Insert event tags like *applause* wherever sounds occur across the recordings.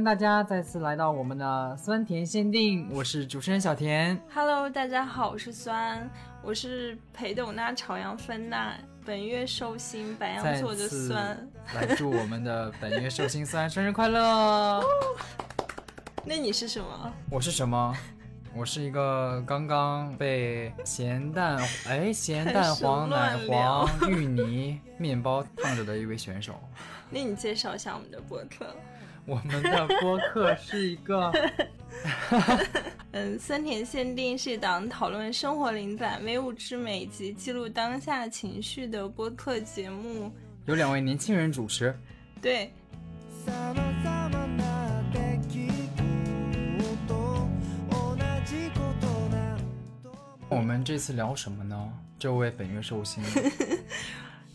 迎大家再次来到我们的酸甜限定，我是主持人小田。Hello，大家好，我是酸，我是裴斗娜、朝阳芬娜，本月寿星白羊座的酸。*laughs* 来祝我们的本月寿星酸生日快乐！那你是什么？我是什么？我是一个刚刚被咸蛋哎咸蛋黄奶黄芋泥面包烫着的一位选手。*laughs* 那你介绍一下我们的播客。我们的播客是一个*laughs* 嗯，酸甜限定是一档讨论生活灵感、唯物之美及记录当下情绪的播客节目。有两位年轻人主持，对，*laughs* 様々な出来事同じこと何度も我们这次聊什么呢？这位本月寿星，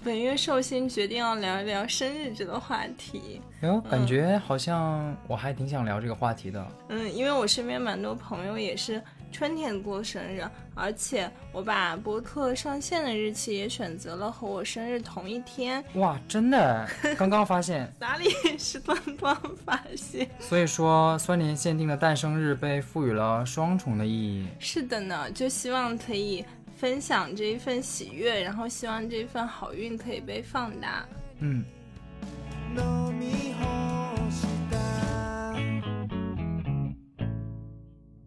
本月寿星决定要聊一聊生日这个话题。哟，感觉好像我还挺想聊这个话题的。嗯，因为我身边蛮多朋友也是春天过生日，而且我把播客上线的日期也选择了和我生日同一天。哇，真的，*laughs* 刚刚发现。哪里是端端发现？所以说，酸甜限定的诞生日被赋予了双重的意义。是的呢，就希望可以分享这一份喜悦，然后希望这一份好运可以被放大。嗯，飲み干した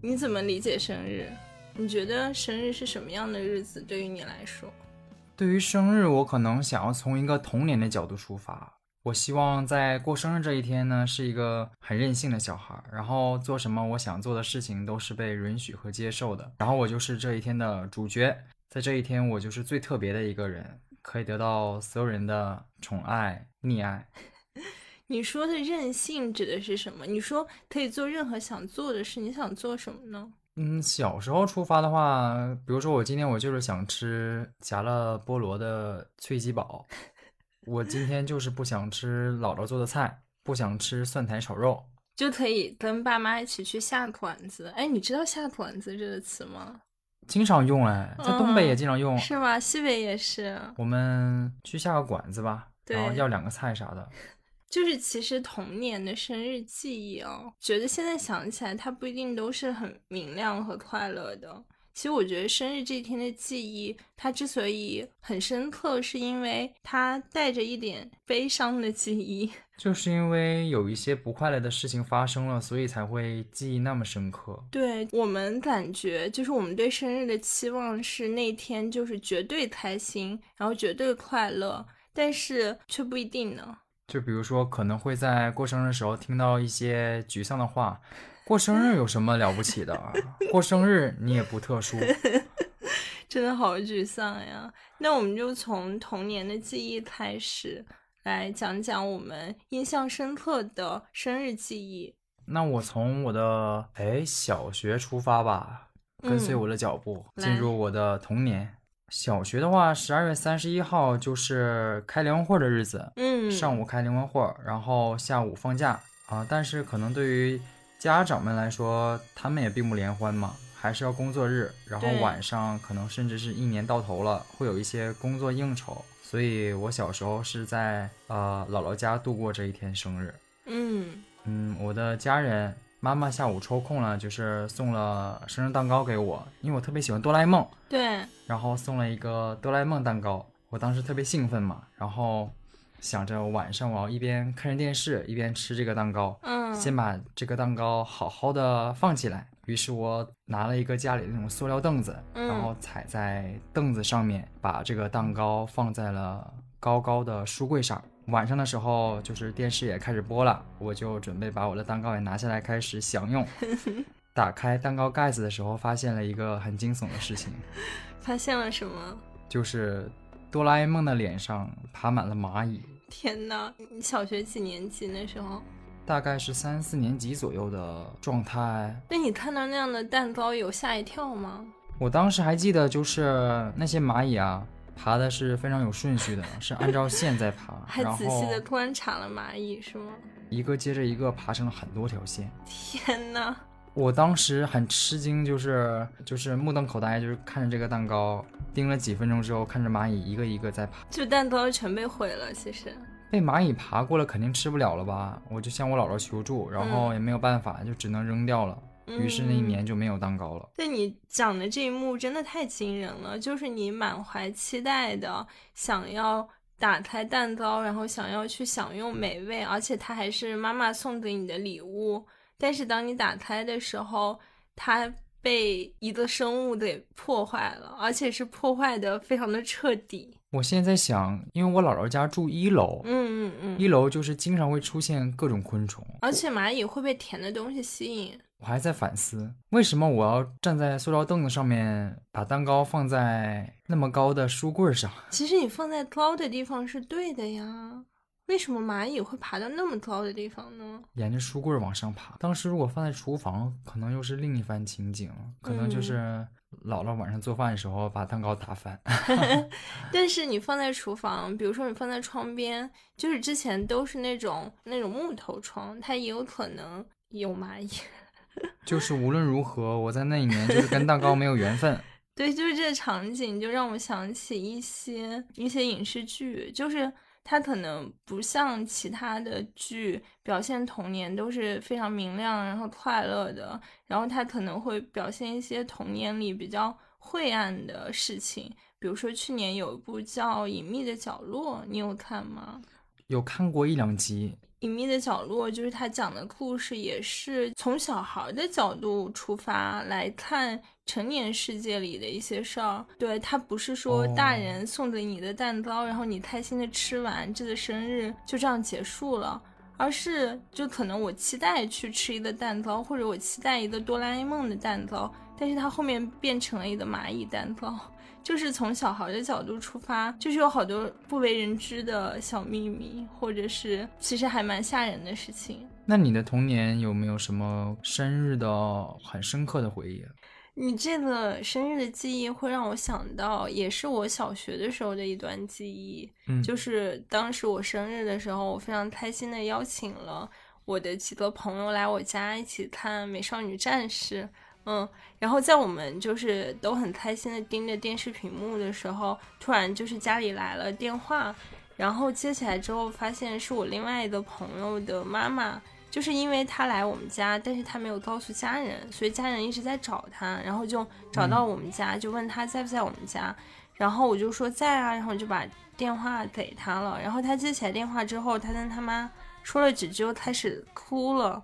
你怎么理解生日？你觉得生日是什么样的日子？对于你来说？对于生日，我可能想要从一个童年的角度出发。 我希望在过生日这一天呢，是一个很任性的小孩儿，然后做什么我想做的事情都是被允许和接受的。然后我就是这一天的主角，在这一天我就是最特别的一个人，可以得到所有人的宠爱、溺爱。*laughs* 你说的任性指的是什么？你说可以做任何想做的事，你想做什么呢？嗯，小时候出发的话，比如说我今天我就是想吃夹了菠萝的脆鸡堡，我今天就是不想吃姥姥做的菜，不想吃蒜苔炒肉。就可以跟爸妈一起去下馆子。哎，你知道下馆子这个词吗？经常用哎，在东北也经常用。是吗？西北也是。我们去下个馆子吧，然后要两个菜啥的。*laughs* 就是其实童年的生日记忆哦，觉得现在想起来，它不一定都是很明亮和快乐的。其实我觉得生日这一天的记忆，它之所以很深刻，是因为它带着一点悲伤的记忆。*laughs* 就是因为有一些不快乐的事情发生了，所以才会记忆那么深刻。对我们感觉，就是我们对生日的期望是那天就是绝对开心，然后绝对快乐，但是却不一定呢。就比如说，可能会在过生日的时候听到一些沮丧的话。过生日有什么了不起的啊？*laughs* 过生日你也不特殊。*laughs* 真的好沮丧呀！那我们就从童年的记忆开始，来讲讲我们印象深刻的生日记忆。那我从我的哎小学出发吧，跟随嗯我的脚步、来进入我的童年。小学的话，十二月三十一号就是开联欢会的日子，嗯，上午开联欢会，然后下午放假啊。但是可能对于家长们来说，他们也并不联欢嘛，还是要工作日，然后晚上可能甚至是一年到头了，会有一些工作应酬。所以我小时候是在呃姥姥家度过这一天生日。嗯嗯，我的家人妈妈下午抽空了，就是送了生日蛋糕给我，因为我特别喜欢哆啦 A 梦，对，然后送了一个哆啦 A 梦蛋糕。我当时特别兴奋嘛，然后想着晚上我要一边看着电视一边吃这个蛋糕，嗯，先把这个蛋糕好好的放起来。于是我拿了一个家里的那种塑料凳子，嗯然后踩在凳子上面，把这个蛋糕放在了高高的书柜上。晚上的时候，就是电视也开始播了，我就准备把我的蛋糕也拿下来开始享用。*laughs* 打开蛋糕盖子的时候，发现了一个很惊悚的事情，发现了什么？就是哆啦 A 梦的脸上爬满了蚂蚁。天呐，你小学几年级那时候？大概是三四年级左右的状态。那你看到那样的蛋糕有吓一跳吗？我当时还记得，就是那些蚂蚁啊，爬的是非常有顺序的，*laughs* 是按照线在爬，还仔细的观察了蚂蚁是吗？一个接着一个爬成了很多条线。天呐，我当时很吃惊，就是就是目瞪口呆，就是看着这个蛋糕，盯了几分钟之后，看着蚂蚁一个一个在爬。就蛋糕全被毁了，其实。被蚂蚁爬过了，肯定吃不了了吧？我就向我姥姥求助，然后也没有办法，就只能扔掉了。于是那一年就没有蛋糕了。对你讲的这一幕真的太惊人了，就是你满怀期待的想要打开蛋糕，然后想要去享用美味，而且它还是妈妈送给你的礼物。但是当你打开的时候，它被一个生物给破坏了，而且是破坏的非常的彻底。我现在在想，因为我姥姥家住一楼，嗯嗯嗯，一楼就是经常会出现各种昆虫，而且蚂蚁会被甜的东西吸引。我还在反思，为什么我要站在塑料凳子上面，把蛋糕放在那么高的书柜上？其实你放在高的地方是对的呀，为什么蚂蚁会爬到那么高的地方呢？沿着书柜往上爬。当时如果放在厨房，可能又是另一番情景，可能就是姥姥晚上做饭的时候把蛋糕打翻。*laughs* 但是你放在厨房，比如说你放在窗边，就是之前都是那种那种木头窗，它也有可能有蚂蚁。*laughs* 就是无论如何，我在那一年就是跟蛋糕没有缘分。*laughs* 对，就是这个场景，就让我想起一些一些影视剧，就是它可能不像其他的剧表现童年都是非常明亮然后快乐的，然后它可能会表现一些童年里比较晦暗的事情。比如说去年有一部叫《隐秘的角落》，你有看吗？有看过一两集，隐秘的角落就是他讲的故事，也是从小孩的角度出发来看成年世界里的一些事儿。对他不是说哦大人送给你的蛋糕，然后你开心的吃完，这个生日就这样结束了，而是就可能我期待去吃一个蛋糕，或者我期待一个哆啦 A 梦的蛋糕，但是它后面变成了一个蚂蚁蛋糕。就是从小孩的角度出发，就是有好多不为人知的小秘密，或者是其实还蛮吓人的事情。那你的童年有没有什么生日的很深刻的回忆？你这个生日的记忆会让我想到，也是我小学的时候的一段记忆。嗯，就是当时我生日的时候，我非常开心的邀请了我的几个朋友来我家一起看《美少女战士》。嗯，然后在我们就是都很开心的盯着电视屏幕的时候，突然就是家里来了电话，然后接起来之后发现是我另外一个朋友的妈妈，就是因为她来我们家，但是她没有告诉家人，所以家人一直在找她，然后就找到我们家，就问她在不在我们家，然后我就说在啊，然后我就把电话给她了，然后她接起来电话之后，她跟她妈说了几句，就开始哭了，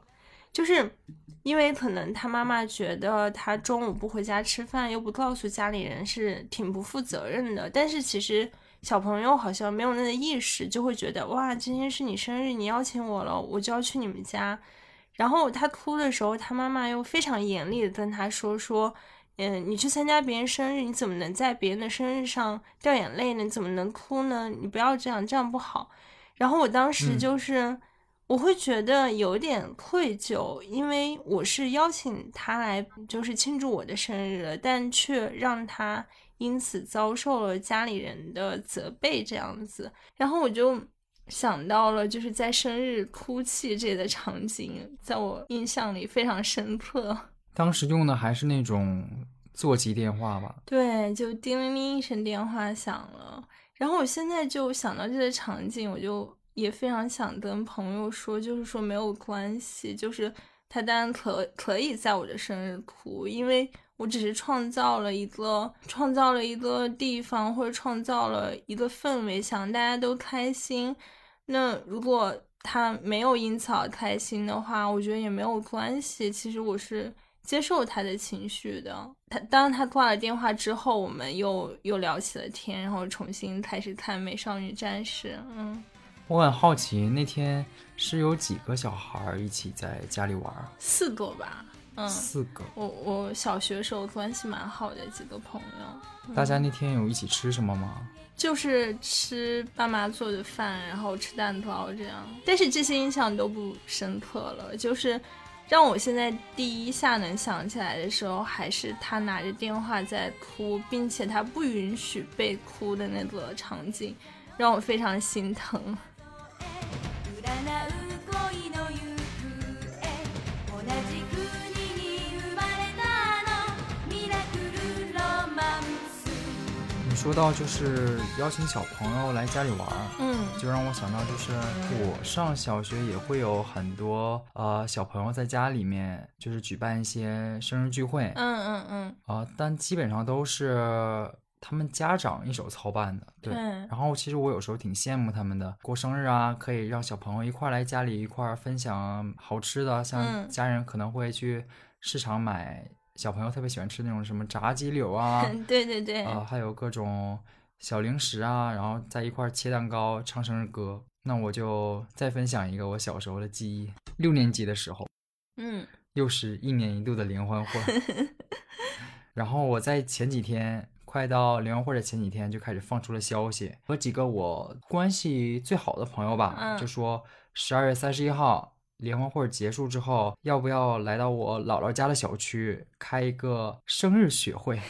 就是。因为可能他妈妈觉得他中午不回家吃饭，又不告诉家里人，是挺不负责任的。但是其实小朋友好像没有那个意识，就会觉得哇，今天是你生日，你邀请我了，我就要去你们家。然后他哭的时候，他妈妈又非常严厉的跟他说说，嗯，你去参加别人生日，你怎么能在别人的生日上掉眼泪呢？你怎么能哭呢？你不要这样，这样不好。然后我当时就是。我会觉得有点愧疚，因为我是邀请他来，就是庆祝我的生日了，但却让他因此遭受了家里人的责备，这样子。然后我就想到了，就是在生日哭泣这个场景，在我印象里非常深刻。*laughs* 当时用的还是那种座机电话吧？对，就叮铃铃一声电话响了，然后我现在就想到这个场景，我就。也非常想跟朋友说，就是说没有关系，就是他当然可可以在我的生日哭，因为我只是创造了一个创造了一个地方，或者创造了一个氛围，想大家都开心。那如果他没有因此而开心的话，我觉得也没有关系。其实我是接受他的情绪的。他当他挂了电话之后，我们又又聊起了天，然后重新开始看《美少女战士》。嗯。我很好奇，那天是有几个小孩一起在家里玩？四个吧。嗯，四个。我我小学时候关系蛮好的几个朋友，大家那天有一起吃什么吗？就是吃爸妈做的饭，然后吃蛋糕这样。但是这些印象都不深刻了，就是让我现在第一下能想起来的时候，还是他拿着电话在哭，并且他不允许被哭的那个场景，让我非常心疼。你说到就是邀请小朋友来家里玩儿，嗯。就让我想到就是我上小学也会有很多呃小朋友在家里面就是举办一些生日聚会。啊、嗯嗯嗯，呃但基本上都是他们家长一手操办的。对。对然后其实我有时候挺羡慕他们的，过生日啊，可以让小朋友一块儿来家里一块儿分享好吃的，像嗯家人可能会去市场买小朋友特别喜欢吃那种什么炸鸡柳啊，*laughs* 对对对，啊，还有各种小零食啊，然后在一块儿切蛋糕、唱生日歌。那我就再分享一个我小时候的记忆。六年级的时候，嗯又是一年一度的联欢会，*laughs* 然后我在前几天，快到联欢会的前几天就开始放出了消息，和几个我关系最好的朋友吧，嗯就说十二月三十一号联欢会结束之后，要不要来到我姥姥家的小区开一个生日雪会？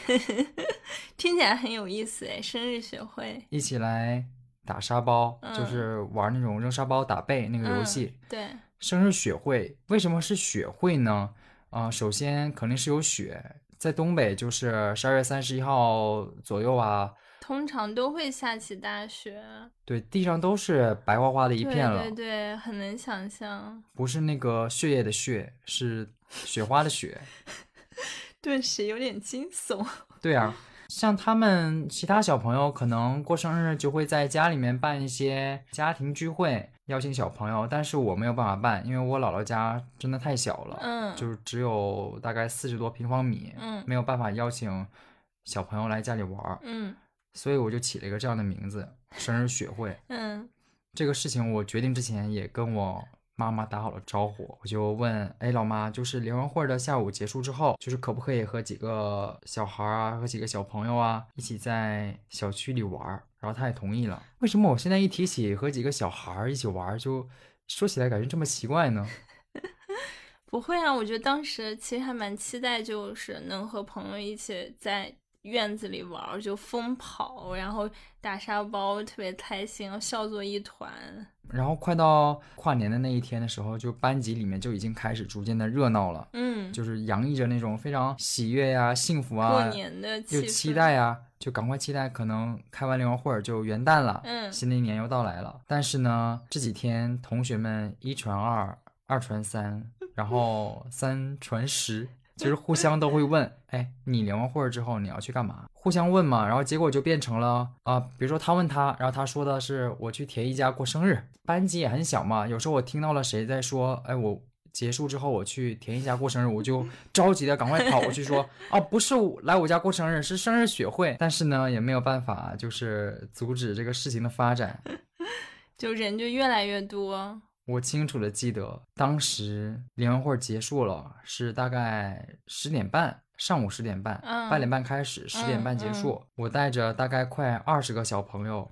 *laughs* 听起来很有意思哎，生日雪会，一起来打沙包，就嗯是玩那种扔沙包打背那个游戏。对，生日雪会为什么是雪会呢？啊、首先肯定是有雪，在东北就是十二月三十一号左右啊，通常都会下起大雪，对，地上都是白花花的一片了，对对对，很能想象。不是那个血液的血，是雪花的雪。*laughs* 顿时有点惊悚。*laughs* 对啊，像他们其他小朋友可能过生日就会在家里面办一些家庭聚会，邀请小朋友，但是我没有办法办，因为我姥姥家真的太小了，嗯。就是只有大概四十多平方米，嗯。没有办法邀请小朋友来家里玩儿，嗯。所以我就起了一个这样的名字——生日雪会。嗯。这个事情我决定之前也跟我妈妈打好了招呼，我就问，哎，老妈，就是联欢会的下午结束之后，就是可不可以和几个小孩啊，和几个小朋友啊，一起在小区里玩？然后她也同意了。为什么我现在一提起和几个小孩一起玩，就说起来感觉这么奇怪呢？*laughs* 不会啊，我觉得当时其实还蛮期待，就是能和朋友一起在院子里玩儿，就疯跑，然后打沙包，特别开心，笑作一团。然后快到跨年的那一天的时候，就班级里面就已经开始逐渐的热闹了。嗯，就是洋溢着那种非常喜悦呀、幸福啊，过年的。期待呀，就赶快期待，可能开完联欢会儿就元旦了，嗯新的一年又到来了。但是呢，这几天同学们一传二，二传三，然后三传十，就是互相都会问，哎，你联欢会儿之后你要去干嘛？互相问嘛，然后结果就变成了啊、比如说他问他，然后他说的是我去田一家过生日，班级也很小嘛，有时候我听到了谁在说，哎，我。结束之后，我去田一家过生日，我就 *laughs* 着急的赶快跑过去说啊，不是来我家过生日，是生日学会。但是呢，也没有办法，就是阻止这个事情的发展。*laughs* 就人就越来越多。我清楚的记得，当时联欢会结束了，是大概十点半，上午十点半，嗯八点半开始，十点半结束。我带着大概快二十个小朋友，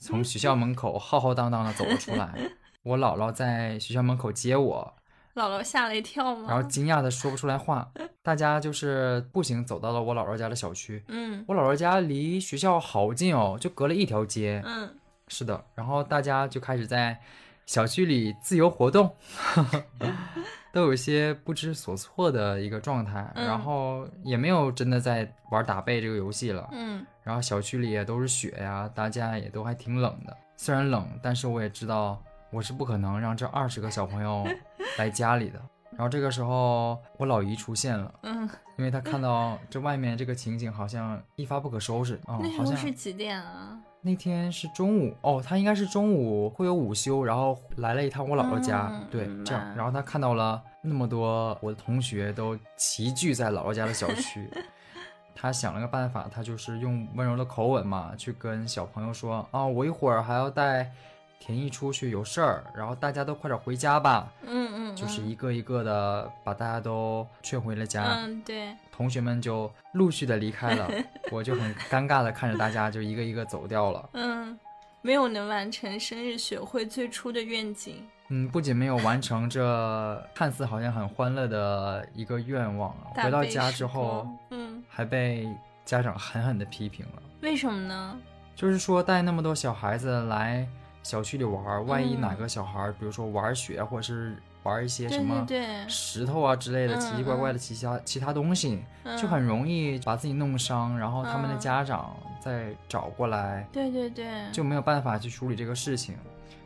从学校门口浩浩荡荡的走了出来。*laughs* 我姥姥在学校门口接我，姥姥吓了一跳吗？然后惊讶的说不出来话。大家就是步行走到了我姥姥家的小区。嗯我姥姥家离学校好近哦，就隔了一条街。嗯，是的，然后大家就开始在小区里自由活动，*laughs* 都有一些不知所措的一个状态，嗯然后也没有真的在玩打背这个游戏了。嗯然后小区里也都是雪呀，大家也都还挺冷的。虽然冷，但是我也知道我是不可能让这二十个小朋友 *laughs* 来家里的。然后这个时候，我老姨出现了，嗯，因为她看到这外面这个情景好像一发不可收拾。*laughs* 哦，那时候好像是几点啊？那天是中午哦，他应该是中午会有午休，然后来了一趟我姥姥家，嗯对，这样，然后他看到了那么多我的同学都齐聚在姥姥家的小 *laughs* 区，他想了个办法，他就是用温柔的口吻嘛，去跟小朋友说啊，我一会儿还要带田一出去有事儿，然后大家都快点回家吧，嗯嗯，就是一个一个的把大家都劝回了家。嗯对，同学们就陆续的离开了，*laughs* 我就很尴尬的看着大家就一个一个走掉了。嗯，没有能完成生日学会最初的愿景。嗯，不仅没有完成这看似好像很欢乐的一个愿望啊，回到家之后，嗯，还被家长狠狠的批评了。为什么呢？就是说带那么多小孩子来小区里玩儿，万一嗯哪个小孩儿，比如说玩雪，或者是玩一些什么石头啊之类的嗯奇奇怪怪的其他其他东西，就嗯很容易把自己弄伤，然后他们的嗯家长再找过来，对对对，就没有办法去处理这个事情。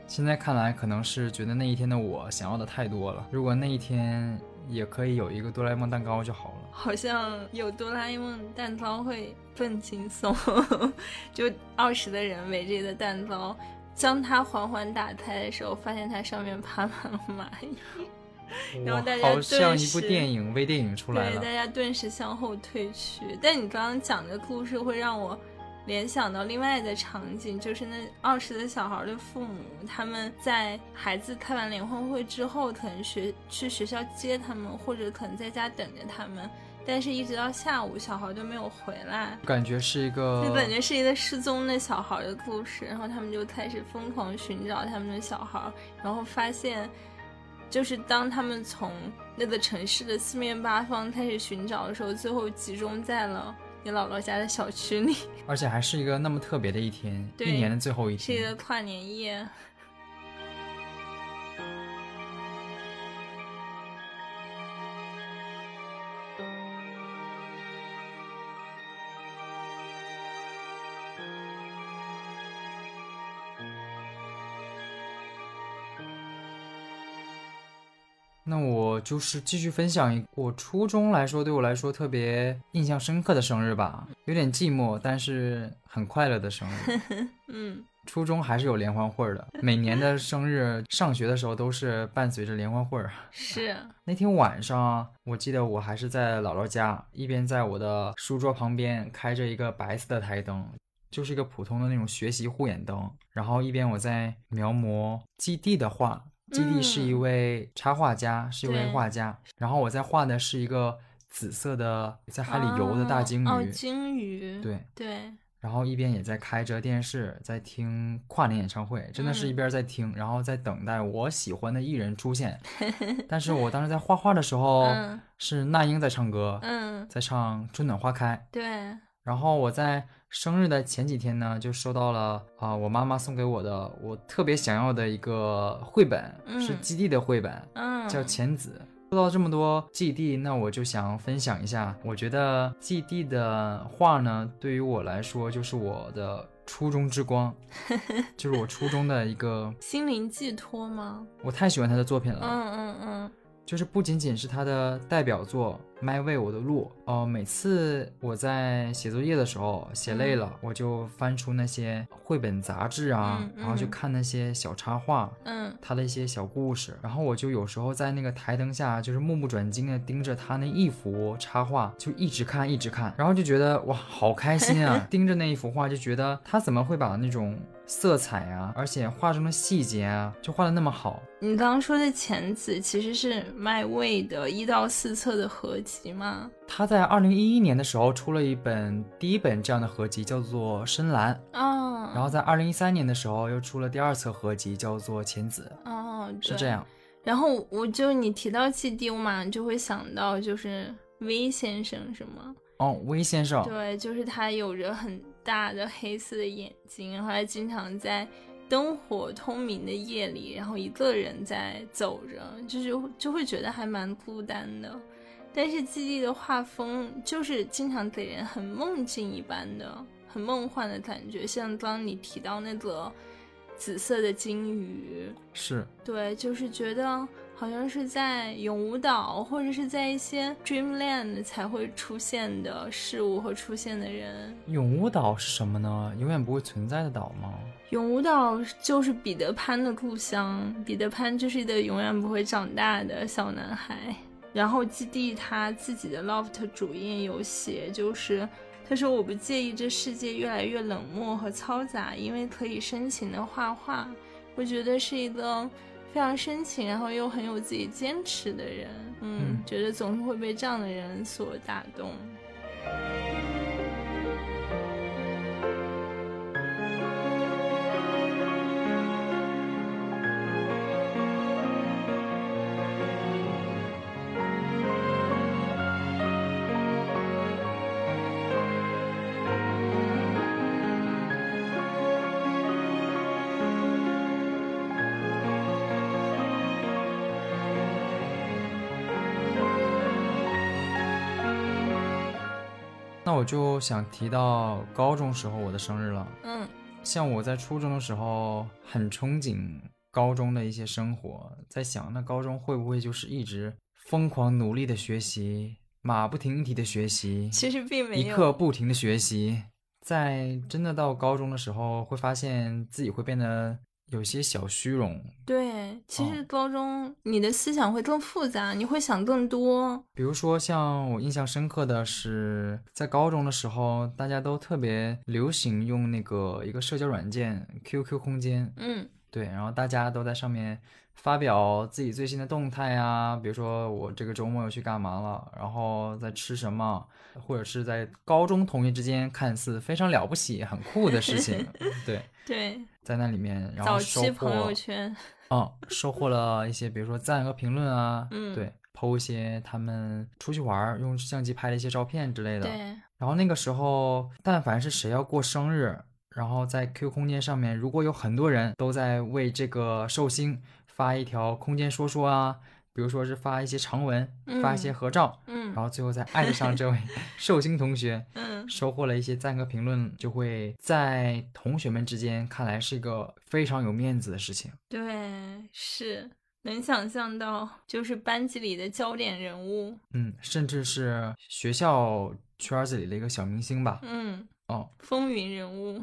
现在看来，可能是觉得那一天的我想要的太多了。如果那一天也可以有一个哆啦 A 梦蛋糕就好了。好像有哆啦 A 梦蛋糕会更轻松，*laughs* 就二十的人围着一个蛋糕，将它缓缓打开的时候，发现它上面爬满了蚂蚁，然后大家哇好像顿一部时电影微电影出来对，了大。家顿时向后退去。但你刚刚讲的故事会让我联想到另外的场景，就是那二十的小孩的父母，他们在孩子开完联欢会之后，可能学去学校接他们，或者可能在家等着他们，但是一直到下午，小孩都没有回来。感觉是一个就感觉是一个失踪的小孩的故事，然后他们就开始疯狂寻找他们的小孩，然后发现，就是当他们从那个城市的四面八方开始寻找的时候，最后集中在了你姥姥家的小区里，*laughs* 而且还是一个那么特别的一天，一年的最后一天是一个。跨年夜。就是继续分享一我初中来说对我来说特别印象深刻的生日吧，有点寂寞，但是很快乐的生日。*laughs* 嗯初中还是有联欢会的，每年的生日，上学的时候都是伴随着联欢会儿。*laughs* 是，那天晚上，我记得我还是在姥姥家，一边在我的书桌旁边开着一个白色的台灯，就是一个普通的那种学习护眼灯，然后一边我在描摹基地的画。基地是一嗯。位插画家，是一位画家，然后我在画的是一个紫色的在海里游的大鲸鱼，哦，哦鲸鱼，对，对，然后一边也在开着电视，在听跨年演唱会，真的是一嗯。边在听，然后在等待我喜欢的艺人出现。*laughs* 但是我当时在画画的时候，嗯。是那英在唱歌，嗯，在唱《春暖花开》。对，然后我在生日的前几天呢，就收到了啊、我妈妈送给我的我特别想要的一个绘本，是嗯基地的绘本，嗯，叫《浅子》。说到这么多基地，那我就想分享一下，我觉得基地的画呢，对于我来说就是我的初中之光，*laughs* 就是我初中的一个，心灵寄托吗？我太喜欢他的作品了。嗯嗯嗯，就是不仅仅是他的代表作《My Way 我的路》哦、每次我在写作业的时候写累了，我就翻出那些绘本杂志啊，嗯然后就嗯。看那些小插画，嗯。他的一些小故事，然后我就有时候在那个台灯下，就是目不转睛的盯着他那一幅插画，就一直看一直看，然后就觉得哇，好开心啊！*laughs* 盯着那一幅画，就觉得他怎么会把那种色彩啊，而且画中的细节啊，就画的那么好。你刚刚说的《浅紫》其实是麦味的一到四册的合集吗？他在二零一一年的时候出了一本第一本这样的合集，叫做《深蓝》，哦，然后在二零一三年的时候又出了第二册合集，叫做《浅紫哦，》，是这。样。然后我就你提到基地，我马上就会想到就是 V 先生是吗？哦，威先生，对，就是他有着很大的黑色的眼睛，然后他经常在灯火通明的夜里，然后一个人在走着，就是就会觉得还蛮孤单的。但是基地的画风就是经常给人很梦境一般的、很梦幻的感觉，像刚刚你提到那个紫色的鲸鱼，是对，就是觉得好像是在永无岛或者是在一些 Dreamland 才会出现的事物和出现的人。永无岛是什么呢？永远不会存在的岛吗？永无岛就是彼得潘的故乡，彼得潘就是一个永远不会长大的小男孩。然后基地他自己的 Loft 主页有写，就是他说我不介意这世界越来越冷漠和嘈杂，因为可以深情的画画。我觉得是一个非常深情，然后又很有自己坚持的人。嗯，嗯觉得总是会被这样的人所打动。我就想提到高中时候我的生日了。嗯像我在初中的时候很憧憬高中的一些生活，在想那高中会不会就是一直疯狂努力的学习，马不停蹄的学习，其实并没有一。刻不停的学习。在真的到高中的时候，会发现自己会变得有些小虚荣，对，其哦实高中你的思想会更复杂，你会想更多。比如说，像我印象深刻的是，在高中的时候，大家都特别流行用那个一个社交软件 QQ 空间，嗯。对，然后大家都在上面发表自己最新的动态啊，比如说我这个周末又去干嘛了，然后在吃什么，或者是在高中同学之间看似非常了不起、很酷的事情，*laughs* 对，对，在那里面，然后收获期朋友圈，嗯，*laughs* 收获了一些，比如说赞和评论啊，嗯对，PO 一些他们出去玩儿用相机拍的一些照片之类的。对，然后那个时候，但凡是谁要过生日，然后在 QQ 空间上面，如果有很多人都在为这个寿星发一条空间说说啊，比如说是发一些长文，发一些嗯合照，嗯然后最后再艾特上这位 *laughs* 寿星同学，嗯，收获了一些赞和评论，就会在同学们之间看来是一个非常有面子的事情。对，是能想象到，就是班级里的焦点人物。嗯，甚至是学校圈子里的一个小明星吧。嗯，哦，风云人物。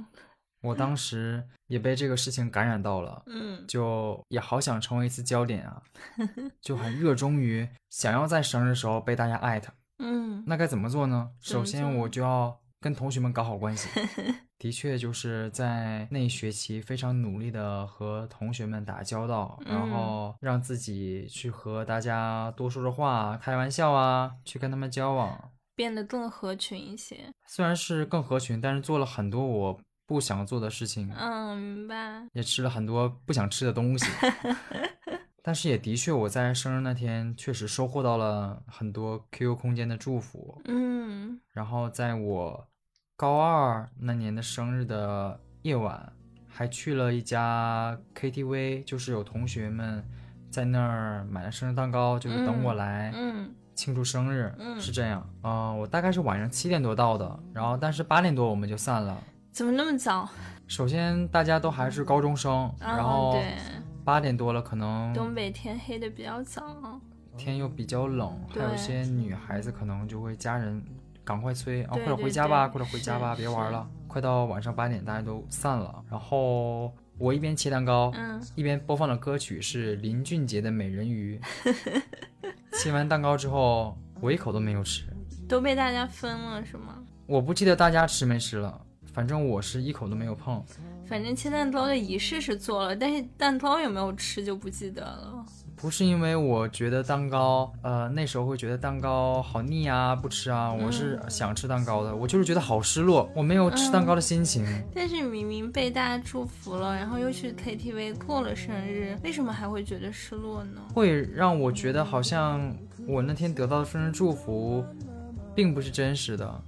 我当时也被这个事情感染到了，嗯就也好想成为一次焦点啊，*laughs* 就很热衷于想要在生日时候被大家艾特。嗯那该怎么做呢？首先我就要跟同学们搞好关系。*laughs* 的确，就是在那一学期非常努力的和同学们打交道，然嗯后让自己去和大家多说说话、开玩笑啊，去跟他们交往。变得更合群一些。虽然是更合群，但是做了很多我不想做的事情，嗯，明白。也吃了很多不想吃的东西。*laughs* 但是也的确，我在生日那天确实收获到了很多 QQ 空间的祝福。嗯然后在我高二那年的生日的夜晚，还去了一家 KTV，就是有同学们在那儿买了生日蛋糕，就是等我嗯来嗯庆祝生日，嗯是这样。嗯、我大概是晚上七点多到的，然后但是八点多我们就散了。怎么那么早？首先大家都还是高中生，然哦后对，八点多了，可能东北天黑的比较早。天又比较冷，还有一些女孩子可能就会家人赶快催啊，快点回家吧，快点回家吧，别玩了。快到晚上八点，大家都散了。然后我一边切蛋糕，嗯一边播放的歌曲是林俊杰的《美人鱼》。*laughs* 切完蛋糕之后，我一口都没有吃。都被大家分了是吗？我不记得大家吃没吃了，反正我是一口都没有碰。反正切蛋糕的仪式是做了，但是蛋糕有没有吃就不记得了。不是因为我觉得蛋糕，呃，那时候会觉得蛋糕好腻啊，不吃啊。我是想吃蛋糕的，我就是觉得好失落，我没有吃蛋糕的心情。但是明明被大家祝福了，然后又去 KTV 过了生日，为什么还会觉得失落呢？会让我觉得好像我那天得到的生日祝福，并不是真实的。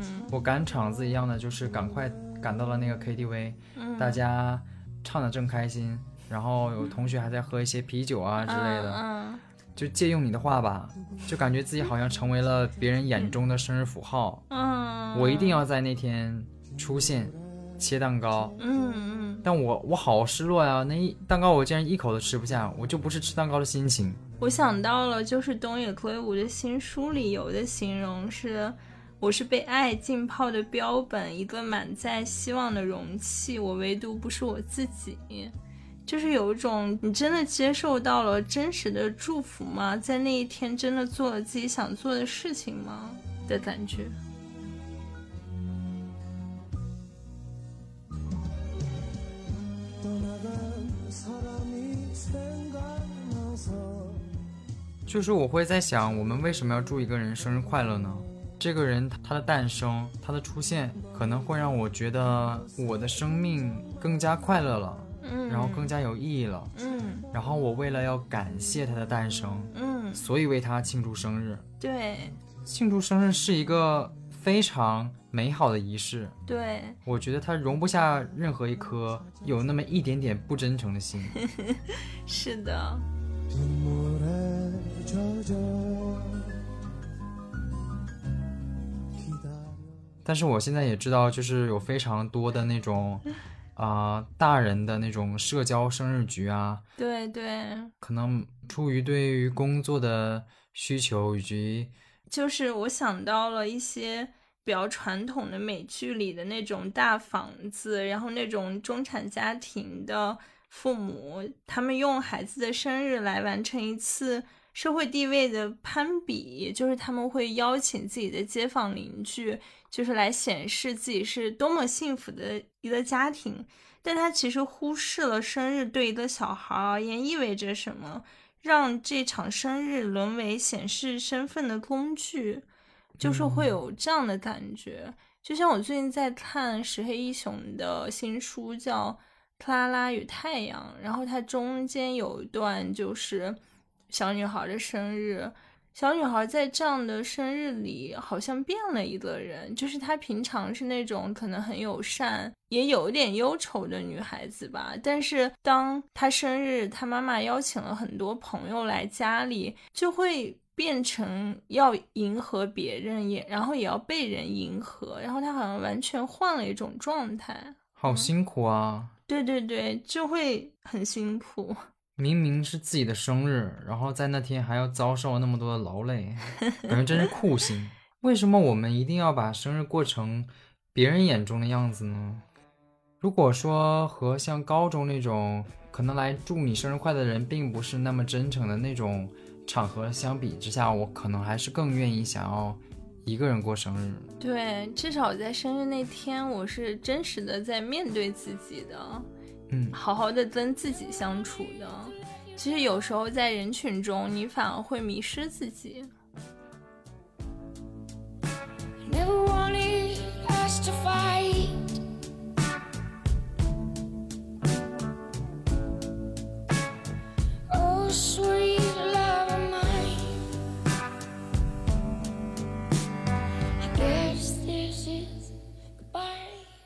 嗯我赶场子一样的，就是赶快赶到了那个 KTV，嗯，大家唱的正开心，然后有同学还在喝一些啤酒啊之类的，嗯就借用你的话吧，就感觉自己好像成为了别人眼中的生日符号。嗯，我一定要在那天出现，切蛋糕。嗯嗯，但我我好失落呀！那一蛋糕我竟然一口都吃不下，我就不是吃蛋糕的心情。我想到了，就是东野圭吾的新书里有的形容是。我是被爱浸泡的标本一个满载希望的容器我唯独不是我自己。就是有一种你真的接受到了真实的祝福吗？在那一天真的做了自己想做的事情吗？的感觉。就是我会在想我们为什么要祝一个人生日快乐呢？这个人他的诞生，他的出现，可能会让我觉得我的生命更加快乐了，嗯，然后更加有意义了。嗯然后我为了要感谢他的诞生，嗯，所以为他庆祝生日。对庆祝生日是一个非常美好的仪式，对，我觉得它容不下任何一颗有那么一点点不真诚的心。*laughs* 是的，但是我现在也知道，就是有非常多的那种，啊、大人的那种社交生日局啊，对对，可能出于对于工作的需求以及就是我想到了一些比较传统的美剧里的那种大房子，然后那种中产家庭的父母，他们用孩子的生日来完成一次社会地位的攀比，就是他们会邀请自己的街坊邻居，就是来显示自己是多么幸福的一个家庭。但他其实忽视了生日对一个小孩而言意味着什么，让这场生日沦为显示身份的工具，就是会有这样的感觉。就像我最近在看石黑一雄的新书，叫《克拉拉与太阳》，然后它中间有一段就是小女孩的生日。小女孩在这样的生日里，好像变了一个人。就是她平常是那种可能很友善，也有一点忧愁的女孩子吧。但是当她生日，她妈妈邀请了很多朋友来家里，就会变成要迎合别人，也然后也要被人迎合。然后她好像完全换了一种状态。好辛苦啊！对对对，就会很辛苦。明明是自己的生日，然后在那天还要遭受那么多的劳累，*laughs* 感觉真是酷刑。为什么我们一定要把生日过成别人眼中的样子呢？如果说和像高中那种可能来祝你生日快乐的人并不是那么真诚的那种场合相比之下，我可能还是更愿意想要一个人过生日。对，至少在生日那天，我是真实的在面对自己的。嗯，好好的跟自己相处的。其实有时候在人群中，你反而会迷失自己。Never wanted us to fight. Oh, sweet love of mine. I guess this is goodbye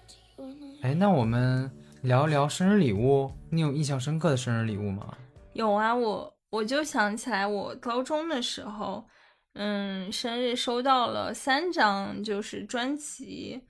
to you and I. 哎，那我们聊一聊生日礼物。你有印象深刻的生日礼物吗？有啊，我我就想起来，我高中的时候，嗯，生日收到了三张就是专辑，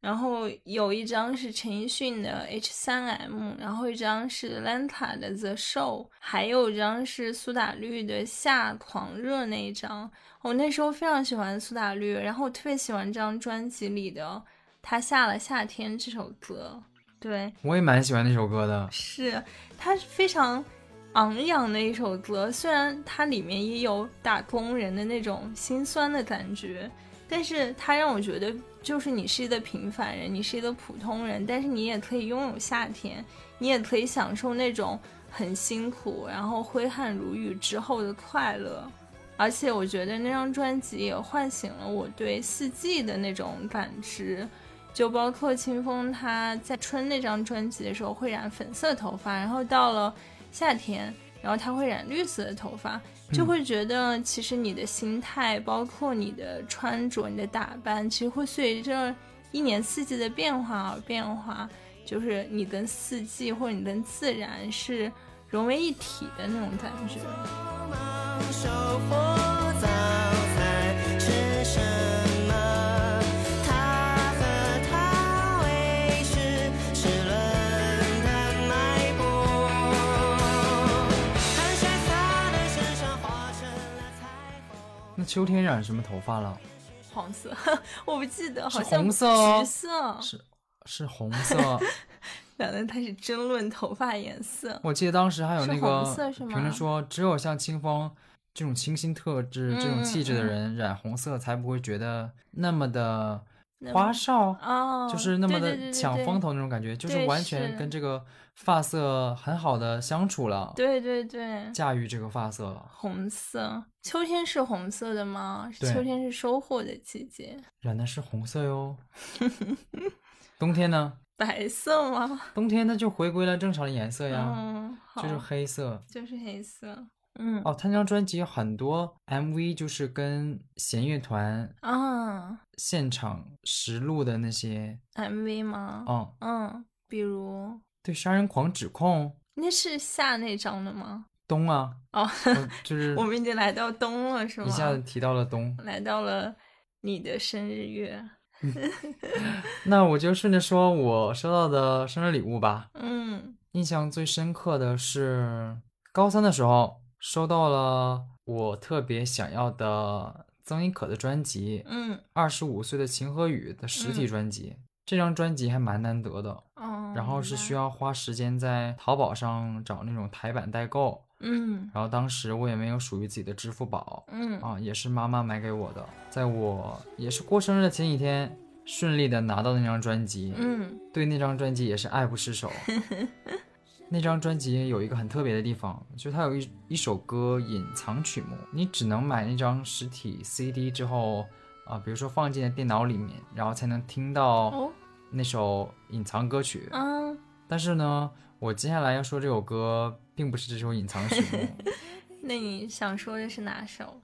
然后有一张是陈奕迅的 H 三 M，然后一张是 Lanta 的 The Show，还有一张是苏打绿的夏狂热那一张。我那时候非常喜欢苏打绿，然后我特别喜欢这张专辑里的《他下了夏天》这首歌。对，我也蛮喜欢那首歌的。是它是非常昂扬的一首歌，虽然它里面也有打工人的那种心酸的感觉，但是它让我觉得，就是你是一个平凡人，你是一个普通人，但是你也可以拥有夏天，你也可以享受那种很辛苦，然后挥汗如雨之后的快乐。而且我觉得那张专辑也唤醒了我对四季的那种感知，就包括清风他在春那张专辑的时候会染粉色头发，然后到了夏天，然后他会染绿色的头发，就会觉得其实你的心态，包括你的穿着、你的打扮，其实会随着一年四季的变化而变化，就是你跟四季或者你跟自然是融为一体的那种感觉。秋天染什么头发了？黄色，*laughs* 我不记得，好是像红色哦橘色，是是红色。两人开始争论头发颜色。我记得当时还有那个评论说，只有像清风这种清新特质、这种气质的人染红色才不会觉得那么的花哨，哦，就是那么的抢风头那种感觉，就是完全跟这个发色很好的相处了，对对对，驾驭这个发色了。红色，秋天是红色的吗？秋天是收获的季节。染的是红色哟。*laughs* 冬天呢？白色吗？冬天它就回归了正常的颜色呀，嗯，就是黑色。就是黑色。嗯哦，他那张专辑很多 MV，就是跟弦乐团啊现场实录的那些，，MV 吗？嗯，嗯，比如对，杀人狂指控那是夏那张的吗？冬啊，哦，就是 *laughs* 我们已经来到冬了，是吗？一下子提到了冬，来到了你的生日月。*laughs* 那我就顺着说我收到的生日礼物吧。嗯印象最深刻的是高三的时候收到了我特别想要的曾轶可的专辑《嗯二十五岁的秦和雨》的实体嗯专辑。这张专辑还蛮难得的，哦，然后是需要要花时间在淘宝上找那种台版代购，嗯。然后当时我也没有属于自己的支付宝嗯。啊，也是妈妈买给我的，在我也是过生日的前几天，顺利的拿到那张专辑，嗯。对那张专辑也是爱不释手。*laughs* 那张专辑有一个很特别的地方，就它有一一首歌隐藏曲目，你只能买那张实体 CD 之后啊，比如说放进电脑里面，然后才能听到哦那首隐藏歌曲。嗯但是呢，我接下来要说这首歌并不是这首隐藏曲目，*laughs* 那你想说的是哪首？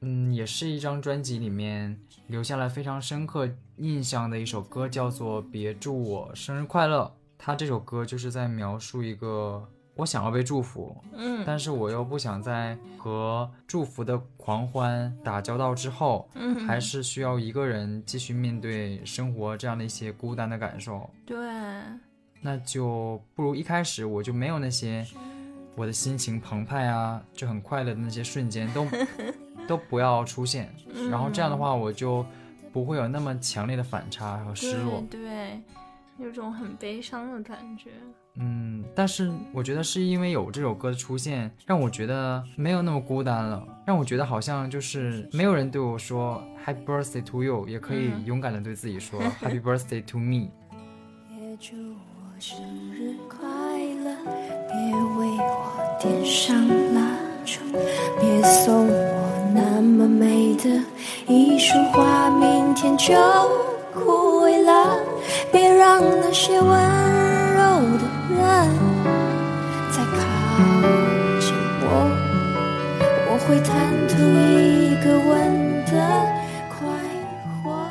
嗯，也是一张专辑里面留下来非常深刻印象的一首歌，叫做《别祝我生日快乐》。它这首歌就是在描述一个我想要被祝福，嗯但是我又不想在和祝福的狂欢打交道之后，嗯，还是需要一个人继续面对生活这样的一些孤单的感受。对，那就不如一开始我就没有那些我的心情澎湃啊，就很快乐的那些瞬间都 *laughs* 都不要出现，然后这样的话我就不会有那么强烈的反差和失落。对对，有种很悲伤的感觉。嗯，但是我觉得是因为有这首歌的出现，让我觉得没有那么孤单了，让我觉得好像就是没有人对我说 Happy Birthday to you，也可以嗯勇敢的对自己说 Happy Birthday to me。别祝我生日快乐，别为我点上蜡烛，别送我那么美的一束花，明天就让那些温柔的人再靠近我，我会贪图一个吻的快活。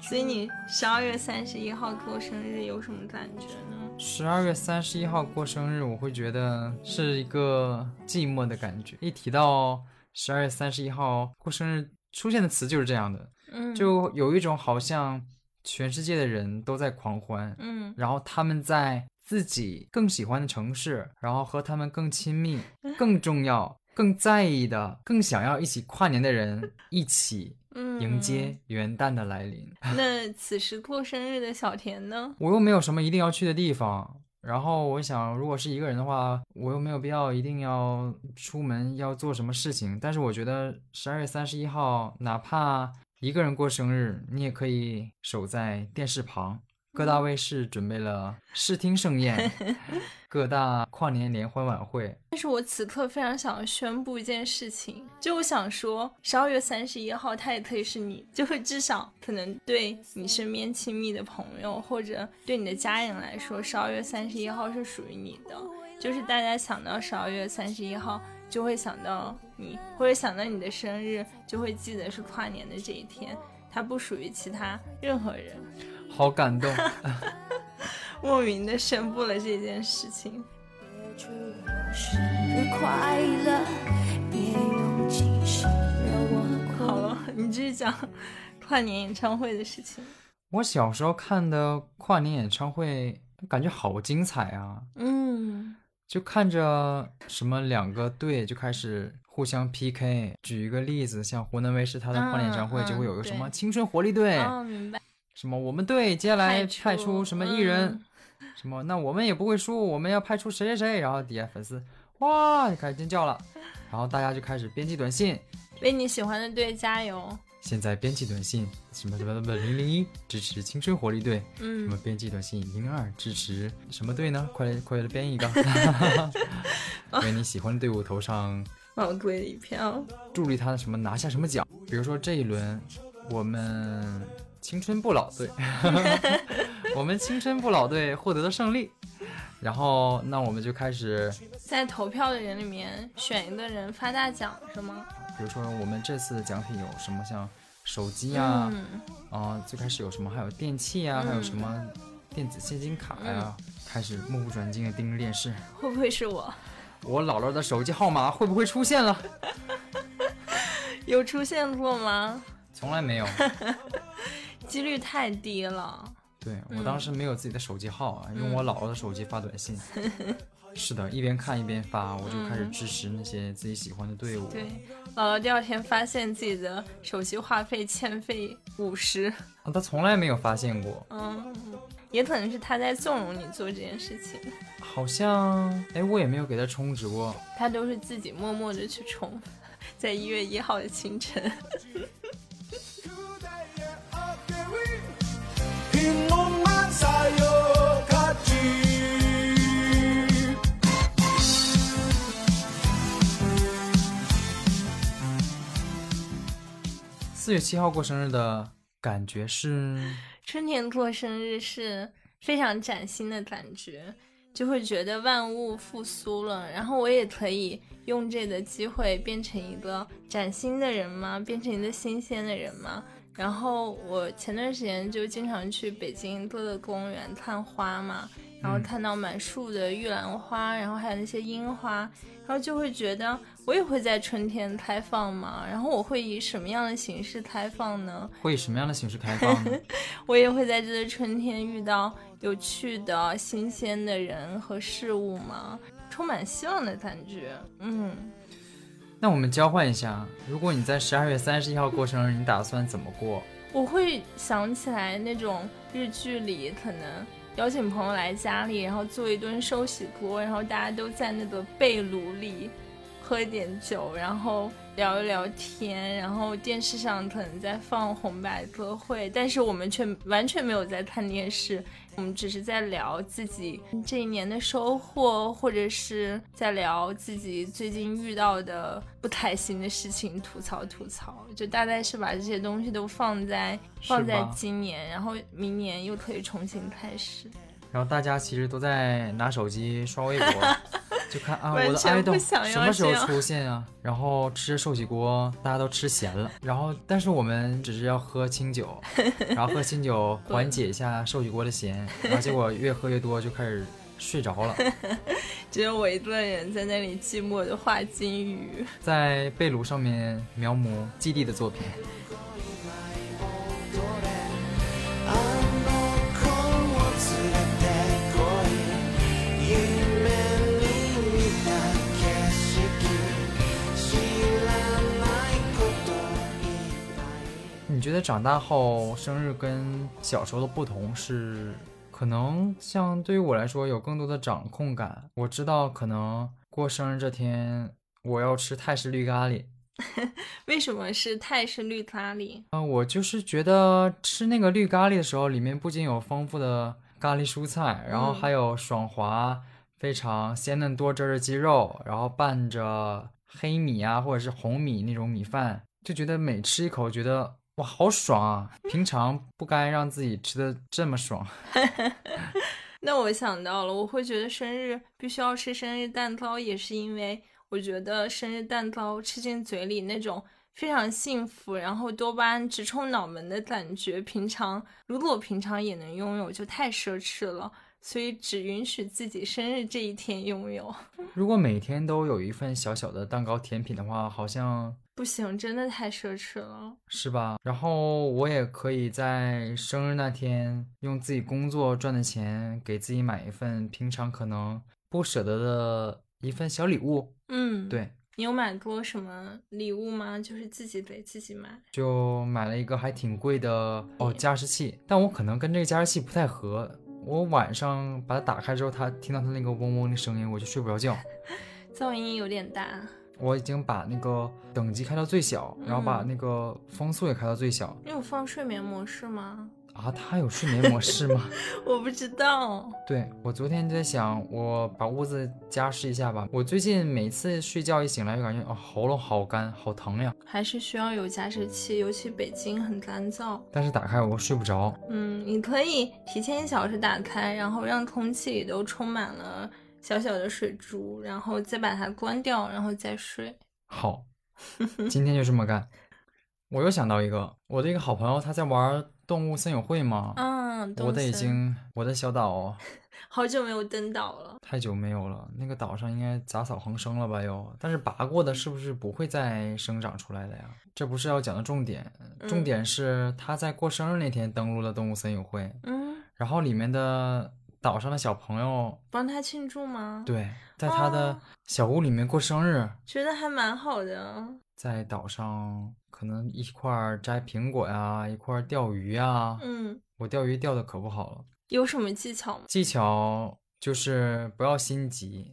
所以你十二月三十一号过生日有什么感觉呢？十二月三十一号过生日，我会觉得是一个寂寞的感觉。一提到十二月三十一号过生日，出现的词就是这样的，嗯，就有一种好像全世界的人都在狂欢，嗯然后他们在自己更喜欢的城市，然后和他们更亲密、*laughs* 更重要、更在意的、更想要一起跨年的人一起 *laughs* 嗯，迎接元旦的来临。*laughs* 那此时过生日的小田呢？我又没有什么一定要去的地方，然后我想，如果是一个人的话，我又没有必要一定要出门要做什么事情。但是我觉得十二月三十一号，哪怕一个人过生日，你也可以守在电视旁。各大卫视准备了视听盛宴，*laughs* 各大跨年联欢晚会。但是我此刻非常想要宣布一件事情，就我想说，十二月三十一号它也可以是你，就会至少可能对你身边亲密的朋友或者对你的家人来说，十二月三十一号是属于你的。就是大家想到十二月三十一号，就会想到你，或者想到你的生日，就会记得是跨年的这一天，它不属于其他任何人。好感动，*laughs* 莫名的宣布了这件事情。好了，你继续讲跨年演唱会的事情。我小时候看的跨年演唱会，感觉好精彩啊！嗯就看着什么两个队就开始互相 PK。举一个例子，像湖南卫视它的跨年演唱会嗯就会有一个什么青春活力队，哦，明白。什么我们队接下来派出什么艺人，嗯什么那我们也不会输，我们要派出谁谁谁，然后底下粉丝哇就开始尖叫了，然后大家就开始编辑短信，为你喜欢的队加油。现在编辑短信什么什么什么零零一支持青春活力队，嗯什么嗯，编辑短信零二支持什么队呢？快来快来编一个，*laughs* 为你喜欢的队伍投上宝贵的一票。助力他什么拿下什么奖，比如说这一轮我们青春不老队，*laughs* 我们青春不老队获得了胜利，然后那我们就开始，在投票的人里面选一个人发大奖是吗？比如说我们这次的奖品有什么像手机呀、嗯，啊、最开始有什么还有电器呀、还有嗯什么电子现金卡呀、开始目不转睛的盯着电视，会不会是我？我姥姥的手机号码会不会出现了？*laughs* 有出现过吗？从来没有。*laughs* 几率太低了。对我嗯当时没有自己的手机号啊，用我姥姥的手机发短信。*laughs* 是的，一边看一边发，我就开始支持那些自己喜欢的队伍。嗯对，姥姥第二天发现自己的手机话费欠费五十，啊，他从来没有发现过，嗯，也可能是他在纵容你做这件事情，好像哎，我也没有给他充值过。他都是自己默默的去充，在一月一号的清晨。四月七号过生日的感觉是，*laughs* 春天过生日是非常崭新的感觉，就会觉得万物复苏了，然后我也可以用这个机会变成一个崭新的人吗？变成一个新鲜的人吗？然后我前段时间就经常去北京各个公园看花嘛，然后嗯看到满树的玉兰花，然后还有那些樱花，然后就会觉得我也会在春天开放嘛，然后我会以什么样的形式开放呢？会以什么样的形式开放呢？*laughs* 我也会在这个春天遇到有趣的新鲜的人和事物吗？充满希望的感觉。嗯，那我们交换一下，如果你在十二月三十一号过生日，你打算怎么过？我会想起来那种日剧里可能邀请朋友来家里，然后做一顿寿喜锅，然后大家都在那个被炉里喝一点酒，然后聊一聊天，然后电视上可能在放红白歌会，但是我们却完全没有在看电视，我们只是在聊自己这一年的收获，或者是在聊自己最近遇到的不开心的事情，吐槽吐槽，就大概是把这些东西都放在放在今年，然后明年又可以重新开始。然后大家其实都在拿手机刷微博，*laughs* *laughs* *laughs* 就看啊，*laughs* 我的完全不 idol 想要什么时候出现啊？然后吃寿喜锅，大家都吃咸了。然后，但是我们只是要喝清酒，*laughs* 然后喝清酒缓解一下寿喜锅的咸，然后结果越喝越多，就开始睡着了，*laughs* 只有我一个人在那里寂寞的画金鱼。在被炉上面描摹基地的作品。觉得长大后生日跟小时候的不同是？可能像对于我来说有更多的掌控感。我知道可能过生日这天我要吃泰式绿咖喱，*laughs* 为什么是泰式绿咖喱？啊、我就是觉得吃那个绿咖喱的时候，里面不仅有丰富的咖喱蔬菜，然后嗯还有爽滑、非常鲜嫩多汁儿的鸡肉，然后拌着黑米啊或者是红米那种米饭，就觉得每吃一口觉得哇好爽啊！平常不该让自己吃的这么爽。*laughs* 那我想到了，我会觉得生日必须要吃生日蛋糕，也是因为我觉得生日蛋糕吃进嘴里那种非常幸福，然后多巴胺直冲脑门的感觉，平常如果平常也能拥有，就太奢侈了。所以只允许自己生日这一天拥有，*laughs* 如果每天都有一份小小的蛋糕甜品的话，好像不行，真的太奢侈了。是吧？然后我也可以在生日那天用自己工作赚的钱给自己买一份平常可能不舍得的一份小礼物。嗯，，对，你有买过什么礼物吗？就是自己给自己买。就买了一个还挺贵的哦加湿器，但我可能跟这个加湿器不太合。我晚上把它打开之后，它听到它那个嗡嗡的声音，我就睡不着觉。*laughs* 噪音有点大，我已经把那个等级开到最小，然后把嗯那个风速也开到最小。你有放睡眠模式吗？啊，它有睡眠模式吗？*laughs* 我不知道。对我昨天就在想，我把屋子加湿一下吧。我最近每次睡觉一醒来就感觉啊、喉咙好干，好疼呀。还是需要有加湿器，尤其北京很干燥。但是打开我睡不着。嗯，你可以提前一小时打开，然后让空气里都充满了小小的水珠，然后再把它关掉，然后再睡。好，今天就这么干。我又想到一个，我的一个好朋友，他在玩动物森友会吗。嗯，我的已经，我的小岛 *laughs* 好久没有登岛了。太久没有了，那个岛上应该杂草横生了吧又？但是拔过的是不是不会再生长出来的呀？这不是要讲的重点，重嗯点是他在过生日那天登陆了动物森友会，嗯，然后里面的岛上的小朋友，帮他庆祝吗？，对，在他的哦小屋里面过生日，觉得还蛮好的。在岛上可能一块儿摘苹果呀，一块儿钓鱼呀。嗯，我钓鱼钓的可不好了，有什么技巧吗？技巧就是不要心急，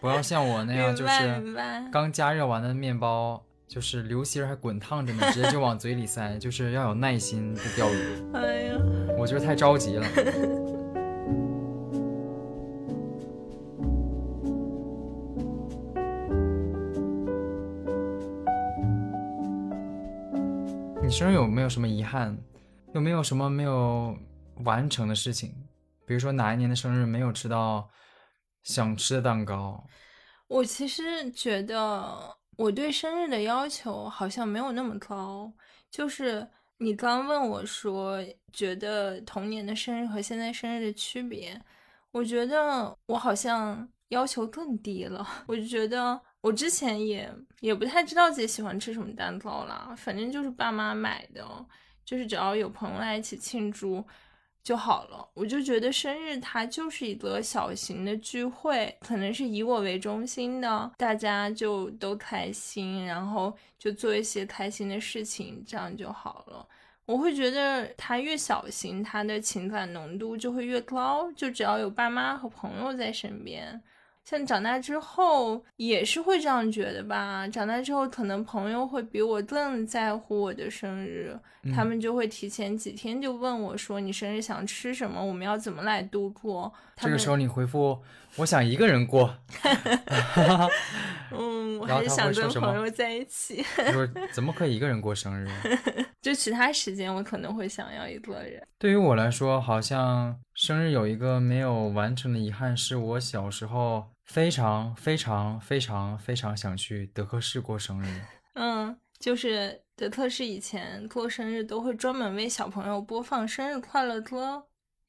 不要像我那样，就是。刚加热完的面包，就是流心儿还滚烫着呢，直接就往嘴里塞，就是要有耐心的钓鱼。哎呀，我就是太着急了。*laughs* 你生日有没有什么遗憾？有没有什么没有完成的事情？比如说哪一年的生日没有吃到想吃的蛋糕？我其实觉得我对生日的要求好像没有那么高，就是你刚问我说，觉得童年的生日和现在生日的区别，我觉得我好像要求更低了。*laughs* 我就觉得我之前也也不太知道自己喜欢吃什么蛋糕啦，反正就是爸妈买的，就是只要有朋友来一起庆祝。就好了，我就觉得生日它就是一个小型的聚会，可能是以我为中心的，大家就都开心，然后就做一些开心的事情，这样就好了。我会觉得它越小型，它的情感浓度就会越高，就只要有爸妈和朋友在身边。像长大之后也是会这样觉得吧，长大之后可能朋友会比我更在乎我的生日，他们就会提前几天就问我说你生日想吃什么，我们要怎么来度过。这个时候你回复我想一个人过，*laughs* 嗯，我还是想跟朋友在一起。他 *laughs* 说怎么可以一个人过生日？*laughs* 就其他时间我可能会想要一个人。对于我来说，好像生日有一个没有完成的遗憾，是我小时候非常非常非常非常想去德克士过生日。*laughs* 嗯，就是德克士以前过生日都会专门为小朋友播放生日快乐歌。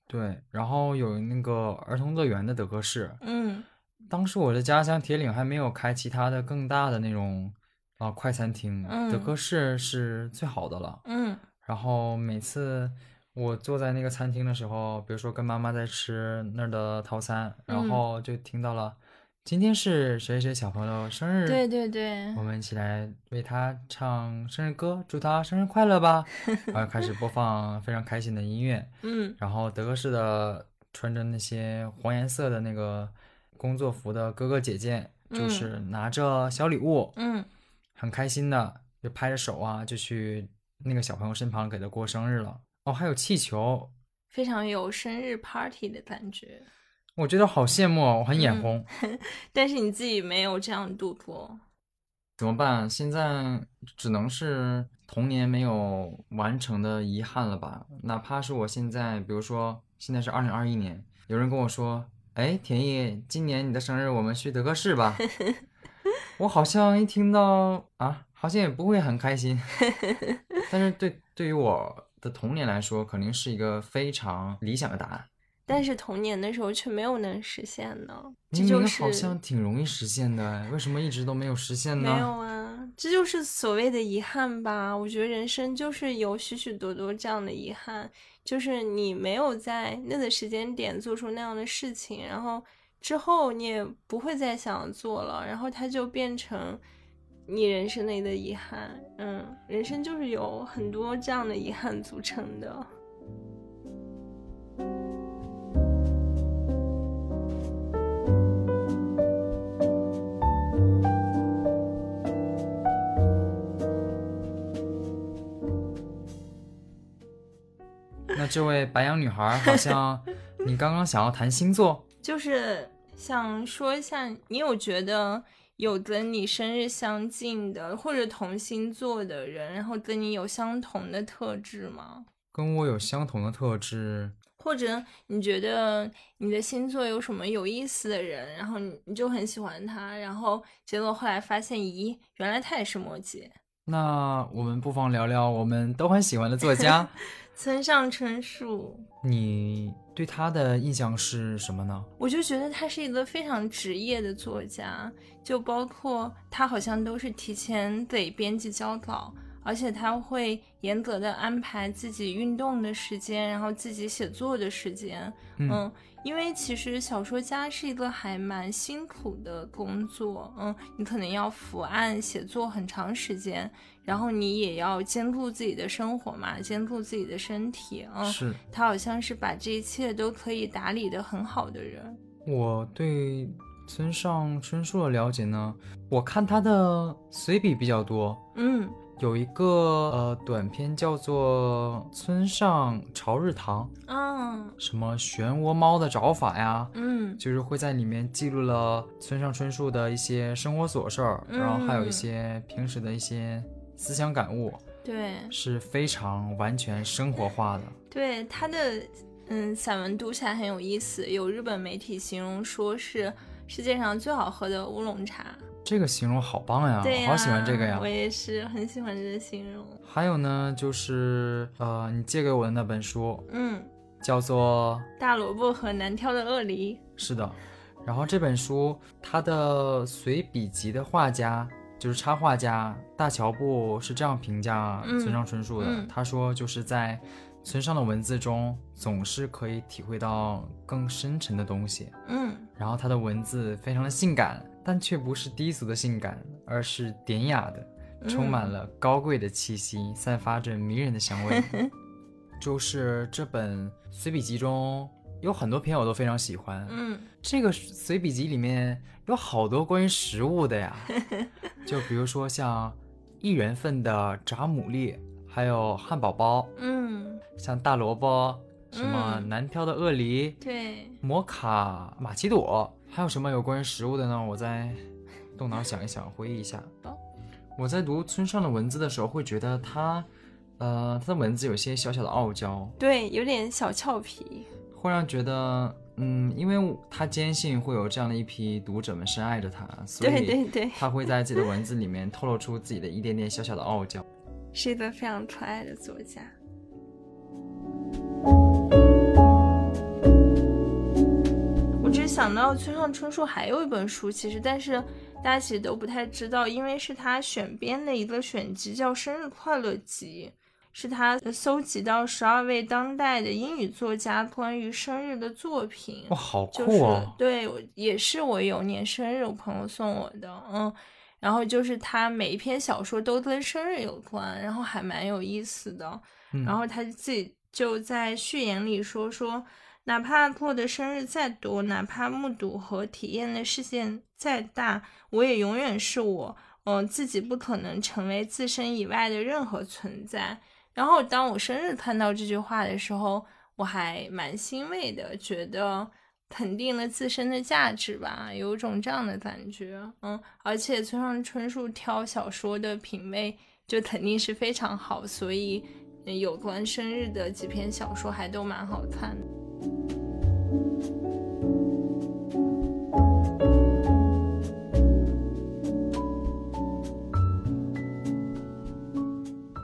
对，然后有那个儿童乐园的德克士，嗯当时我的家乡铁岭还没有开其他的更大的那种啊、快餐厅，德嗯克士是最好的了。嗯然后每次我坐在那个餐厅的时候，比如说跟妈妈在吃那儿的套餐，然嗯后就听到了，今天是谁谁小朋友生日，对对对我们一起来为他唱生日歌，祝他生日快乐吧。*laughs* 然后开始播放非常开心的音乐，*laughs* 嗯然后德克士的穿着那些黄颜色的那个工作服的哥哥姐姐，就嗯是拿着小礼物，嗯很开心的就拍着手啊，就去那个小朋友身旁给他过生日了。哦，还有气球，非常有生日 party 的感觉。我觉得好羡慕哦，我很眼嗯红。*laughs* 但是你自己没有这样度过。怎么办？现在只能是童年没有完成的遗憾了吧？哪怕是我现在，比如说现在是二零二一年，有人跟我说：“哎，田毅，今年你的生日我们去德克士吧。*laughs* ”我好像一听到啊，好像也不会很开心。*laughs* 但是对对于我的童年来说，肯定是一个非常理想的答案。但是童年的时候却没有能实现呢，这明就好像挺容易实现的，哎为什么一直都没有实现呢？没有啊，这就是所谓的遗憾吧。我觉得人生就是有许许多多这样的遗憾，就是你没有在那个时间点做出那样的事情，然后之后你也不会再想做了，然后它就变成你人生内的遗憾。嗯，人生就是有很多这样的遗憾组成的。这位白羊女孩好像 *laughs* 你刚刚想要谈星座，就是想说一下，你有觉得有跟你生日相近的或者同星座的人，然后跟你有相同的特质吗？跟我有相同的特质。或者你觉得你的星座有什么有意思的人，然后你你就很喜欢他，然后结果后来发现，咦，原来他也是摩羯。那我们不妨聊聊我们都很喜欢的作家，村上春树。你对他的印象是什么呢？我就觉得他是一个非常职业的作家，就包括他好像都是提前给编辑交稿。而且他会严格的安排自己运动的时间，然后自己写作的时间。嗯，因为其实小说家是一个还蛮辛苦的工作。嗯，你可能要伏案写作很长时间，然后你也要兼顾自己的生活嘛，兼顾自己的身体。嗯，是他好像是把这一切都可以打理的很好的人。我对村上春树的了解呢，我看他的随笔比较多。嗯。有一个呃短片叫做《村上朝日堂》，嗯，什么漩涡猫的找法呀，嗯，就是会在里面记录了村上春树的一些生活琐事儿，然后还有一些平时的一些思想感悟，对，是非常完全生活化的。对他的嗯散文读起来很有意思，有日本媒体形容说是世界上最好喝的乌龙茶。这个形容好棒呀，对好喜欢这个呀！我也是很喜欢这个形容。还有呢，就是呃，你借给我的那本书，嗯，叫做《大萝卜和难挑的鳄梨》。是的，然后这本书它的随笔集的画家就是插画家大乔布是这样评价村上春树的，他说就是在村上的文字中总是可以体会到更深沉的东西，嗯，然后他的文字非常的性感。但却不是低俗的性感，而是典雅的，充满了高贵的气息，散发着迷人的香味。*laughs* 就是这本随笔集中有很多篇我都非常喜欢。嗯，这个随笔集里面有好多关于食物的呀，*laughs* 就比如说像一人份的炸牡蛎，还有汉堡包。嗯，像大萝卜，什么南漂的鳄梨，对，摩卡玛奇朵。还有什么有关于食物的呢？我再动脑想一想，回忆一下。我在读村上的文字的时候，会觉得他，呃，他的文字有些小小的傲娇，对，有点小俏皮，会让觉得，嗯，因为他坚信会有这样的一批读者们深爱着他，所以对对对，他会在自己的文字里面透露出自己的一点点小小的傲娇，*laughs* 是一个非常可爱的作家。我只想到村上春树还有一本书，其实但是大家其实都不太知道，因为是他选编的一个选集，叫《生日快乐集》，是他搜集到十二位当代的英语作家关于生日的作品。哇，好酷啊！对，也是我有年生日，我朋友送我的，嗯，然后就是他每一篇小说都跟生日有关，然后还蛮有意思的。然后他自己就在序言里说说。哪怕过的生日再多，哪怕目睹和体验的事件再大，我也永远是我，嗯，自己不可能成为自身以外的任何存在。然后，当我生日看到这句话的时候，我还蛮欣慰的，觉得肯定了自身的价值吧，有种这样的感觉。嗯，而且村上春树挑小说的品味就肯定是非常好，所以有关生日的几篇小说还都蛮好看的。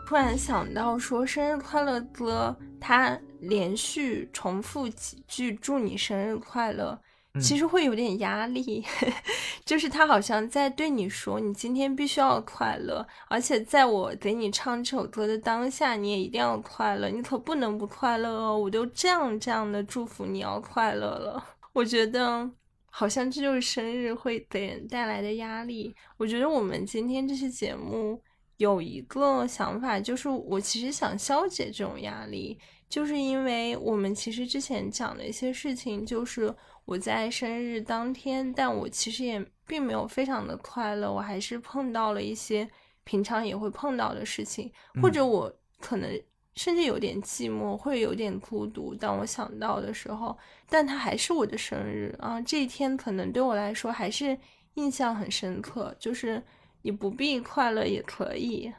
突然想到，说生日快乐歌，他连续重复几句“祝你生日快乐”，其实会有点压力。*laughs* 就是他好像在对你说，你今天必须要快乐，而且在我给你唱这首歌的当下，你也一定要快乐，你可不能不快乐哦。我都这样这样的祝福你要快乐了，我觉得好像这就是生日会给人带来的压力。我觉得我们今天这期节目。有一个想法，就是我其实想消解这种压力，就是因为我们其实之前讲的一些事情，就是我在生日当天，但我其实也并没有非常的快乐，我还是碰到了一些平常也会碰到的事情，或者我可能甚至有点寂寞，会有点孤独。当我想到的时候，但它还是我的生日啊！这一天可能对我来说还是印象很深刻，就是你不必快乐也可以。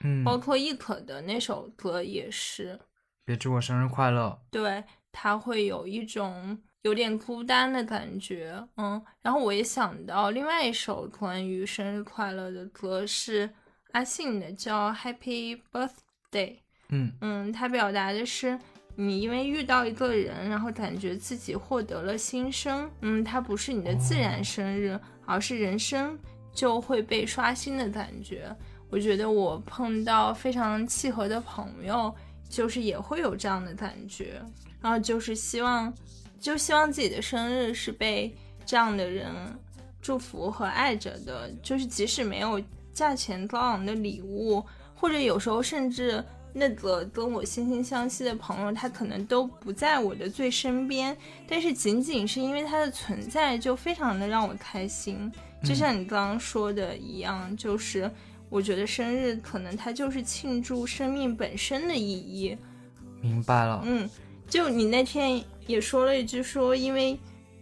嗯，包括亦可的那首歌也是，别祝我生日快乐。对，他会有一种有点孤单的感觉，嗯。然后我也想到另外一首关于生日快乐的歌是阿信的，叫《Happy Birthday》。嗯嗯，它表达的是你因为遇到一个人，然后感觉自己获得了新生。嗯，它不是你的自然生日，而是人生就会被刷新的感觉。我觉得我碰到非常契合的朋友，就是也会有这样的感觉，然后就是希望，就希望自己的生日是被这样的人祝福和爱着的，就是即使没有价钱高昂的礼物，或者有时候甚至那个跟我惺惺相惜的朋友，他可能都不在我的最身边，但是仅仅是因为他的存在，就非常的让我开心。就像你刚刚说的一样，就是。我觉得生日可能它就是庆祝生命本身的意义。明白了。嗯，就你那天也说了一句，说因为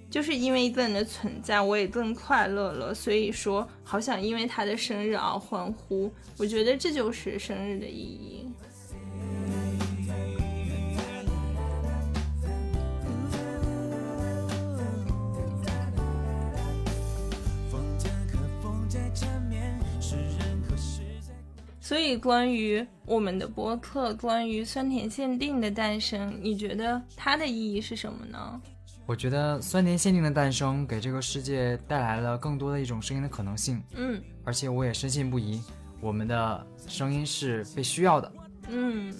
就是因为一个人的存在，我也更快乐了，所以说好想因为他的生日而欢呼。我觉得这就是生日的意义。所以关于我们的播客，关于酸甜限定的诞生，你觉得它的意义是什么呢？我觉得酸甜限定的诞生给这个世界带来了更多的一种声音的可能性，嗯而且我也深信不疑，我们的声音是被需要的。嗯，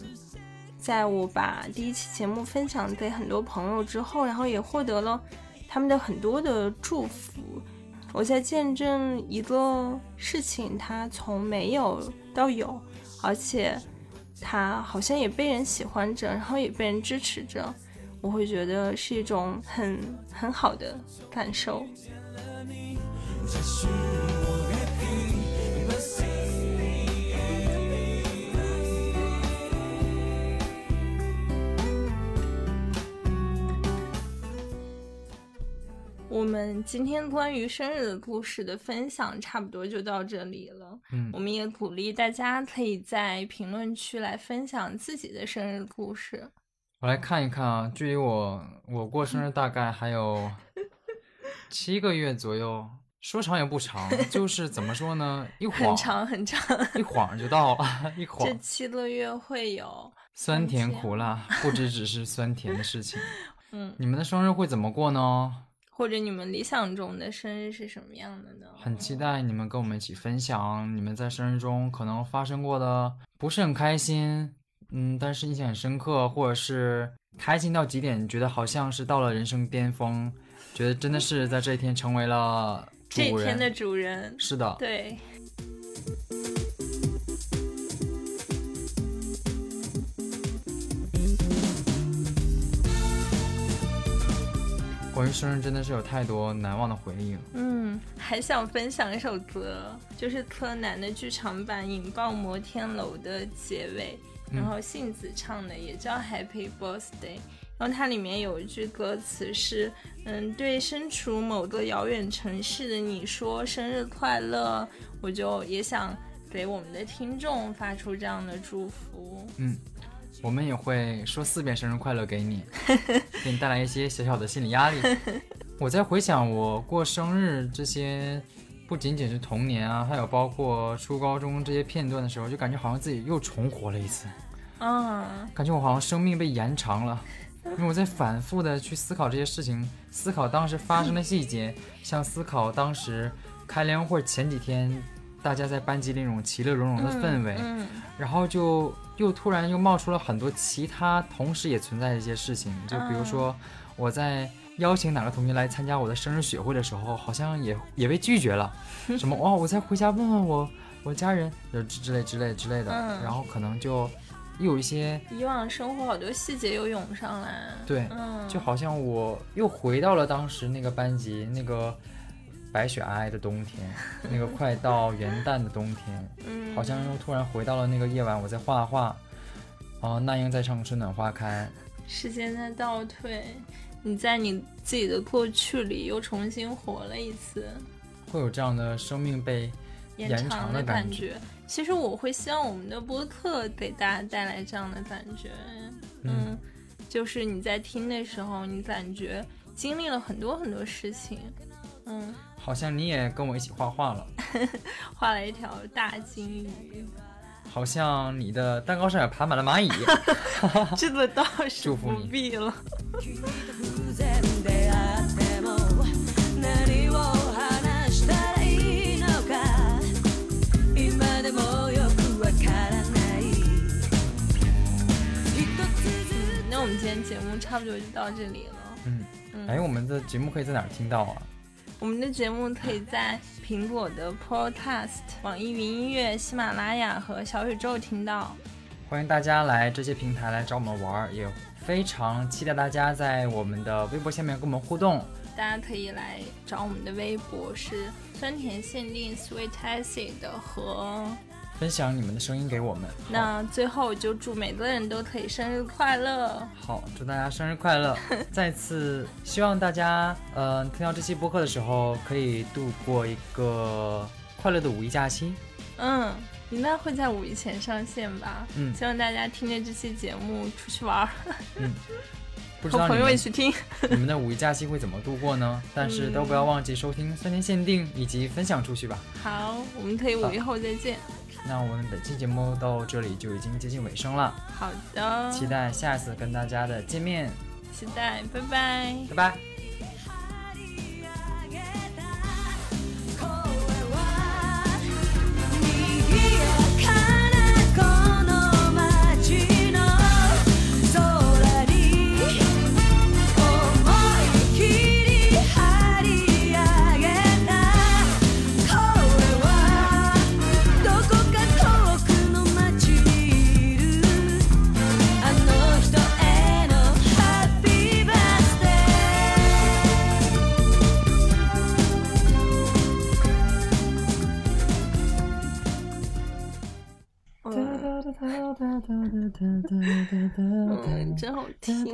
在我把第一期节目分享给很多朋友之后，然后也获得了他们的很多的祝福。我在见证一个事情，它从没有到有，而且它好像也被人喜欢着，然后也被人支持着。我会觉得是一种很很好的感受。这是我我们今天关于生日的故事的分享差不多就到这里了。嗯我们也鼓励大家可以在评论区来分享自己的生日故事。我来看一看啊，距离我我过生日大概还有 *laughs* 七个月左右，说长也不长，就是怎么说呢，一晃很长很长，一晃就到了，一晃这七个月会有酸甜苦辣，不只只是酸甜的事情。*laughs* 嗯，你们的生日会怎么过呢？或者你们理想中的生日是什么样的呢？很期待你们跟我们一起分享你们在生日中可能发生过的不是很开心，嗯，但是印象很深刻，或者是开心到极点，觉得好像是到了人生巅峰，觉得真的是在这一天成为了 *laughs* 主人。这一天的主人。是的，对，*laughs* 关于生日真的是有太多难忘的回忆了。嗯，还想分享一首歌，就是柯南的剧场版《引爆摩天楼》的结尾，嗯然后杏子唱的也叫 Happy Birthday。然后它里面有一句歌词是，嗯，对身处某个遥远城市的你说生日快乐，我就也想给我们的听众发出这样的祝福。嗯，我们也会说四遍生日快乐给你，*laughs* 给你带来一些小小的心理压力。*laughs* 我在回想我过生日这些，不仅仅是童年啊，还有包括初高中这些片段的时候，就感觉好像自己又重活了一次，嗯，感觉我好像生命被延长了。因为我在反复的去思考这些事情，思考当时发生的细节，像思考当时开联欢会前几天大家在班级里那种其乐融融的氛围，嗯，然后就又突然又冒出了很多其他同时也存在的一些事情，就比如说我在邀请哪个同学来参加我的生日雪会的时候，好像也也被拒绝了，*laughs* 什么哦，我再回家问问我我家人，就之之类之类之类的，嗯。然后可能就又有一些以往生活好多细节又涌上来。对，嗯，就好像我又回到了当时那个班级那个白雪皑皑的冬天，*laughs* 那个快到元旦的冬天，嗯，好像又突然回到了那个夜晚，我在画画，哦，那英在唱《春暖花开。时间在倒退，你在你自己的过去里又重新活了一次，》，会有这样的生命被延延长的的感觉。其实我会希望我们的播客给大家带来这样的感觉，嗯，就是你在听的时候，你感觉经历了很多很多事情，嗯，好像你也跟我一起画画了，*laughs* 画了一条大金鱼，好像你的蛋糕上也爬满了蚂蚁。*laughs* 这个倒是不祝福你必了。偶然出会っても何を話したらいいのか今でもよくわからない一つず嗯，那我们今天节目差不多就到这里了。嗯，哎，我们的节目可以在哪儿听到啊？ 我们的节目可以在苹果的 Podcast、网易云音乐、喜马拉雅和小宇宙听到。欢迎大家来这些平台来找我们玩儿，也非常期待大家在我们的微博下面跟我们互动。大家可以来找我们的微博是酸甜限定 Sweet Acid 和。分享你们的声音给我们。那最后就祝每个人都可以生日快乐。好，祝大家生日快乐！*laughs* 再次希望大家，呃，听到这期播客的时候，可以度过一个快乐的五一假期。嗯，应该会在五一前上线吧。嗯希望大家听着这期节目出去玩儿，*laughs* 不知和朋友们一起听。*laughs* 你们的五一假期会怎么度过呢？但是都不要忘记收听三天限定以及分享出去吧。好，我们可以五一后再见。那我们本期节目到这里就已经接近尾声了，好的，期待下一次跟大家的见面，期待，拜拜。拜拜。嗯，真好听。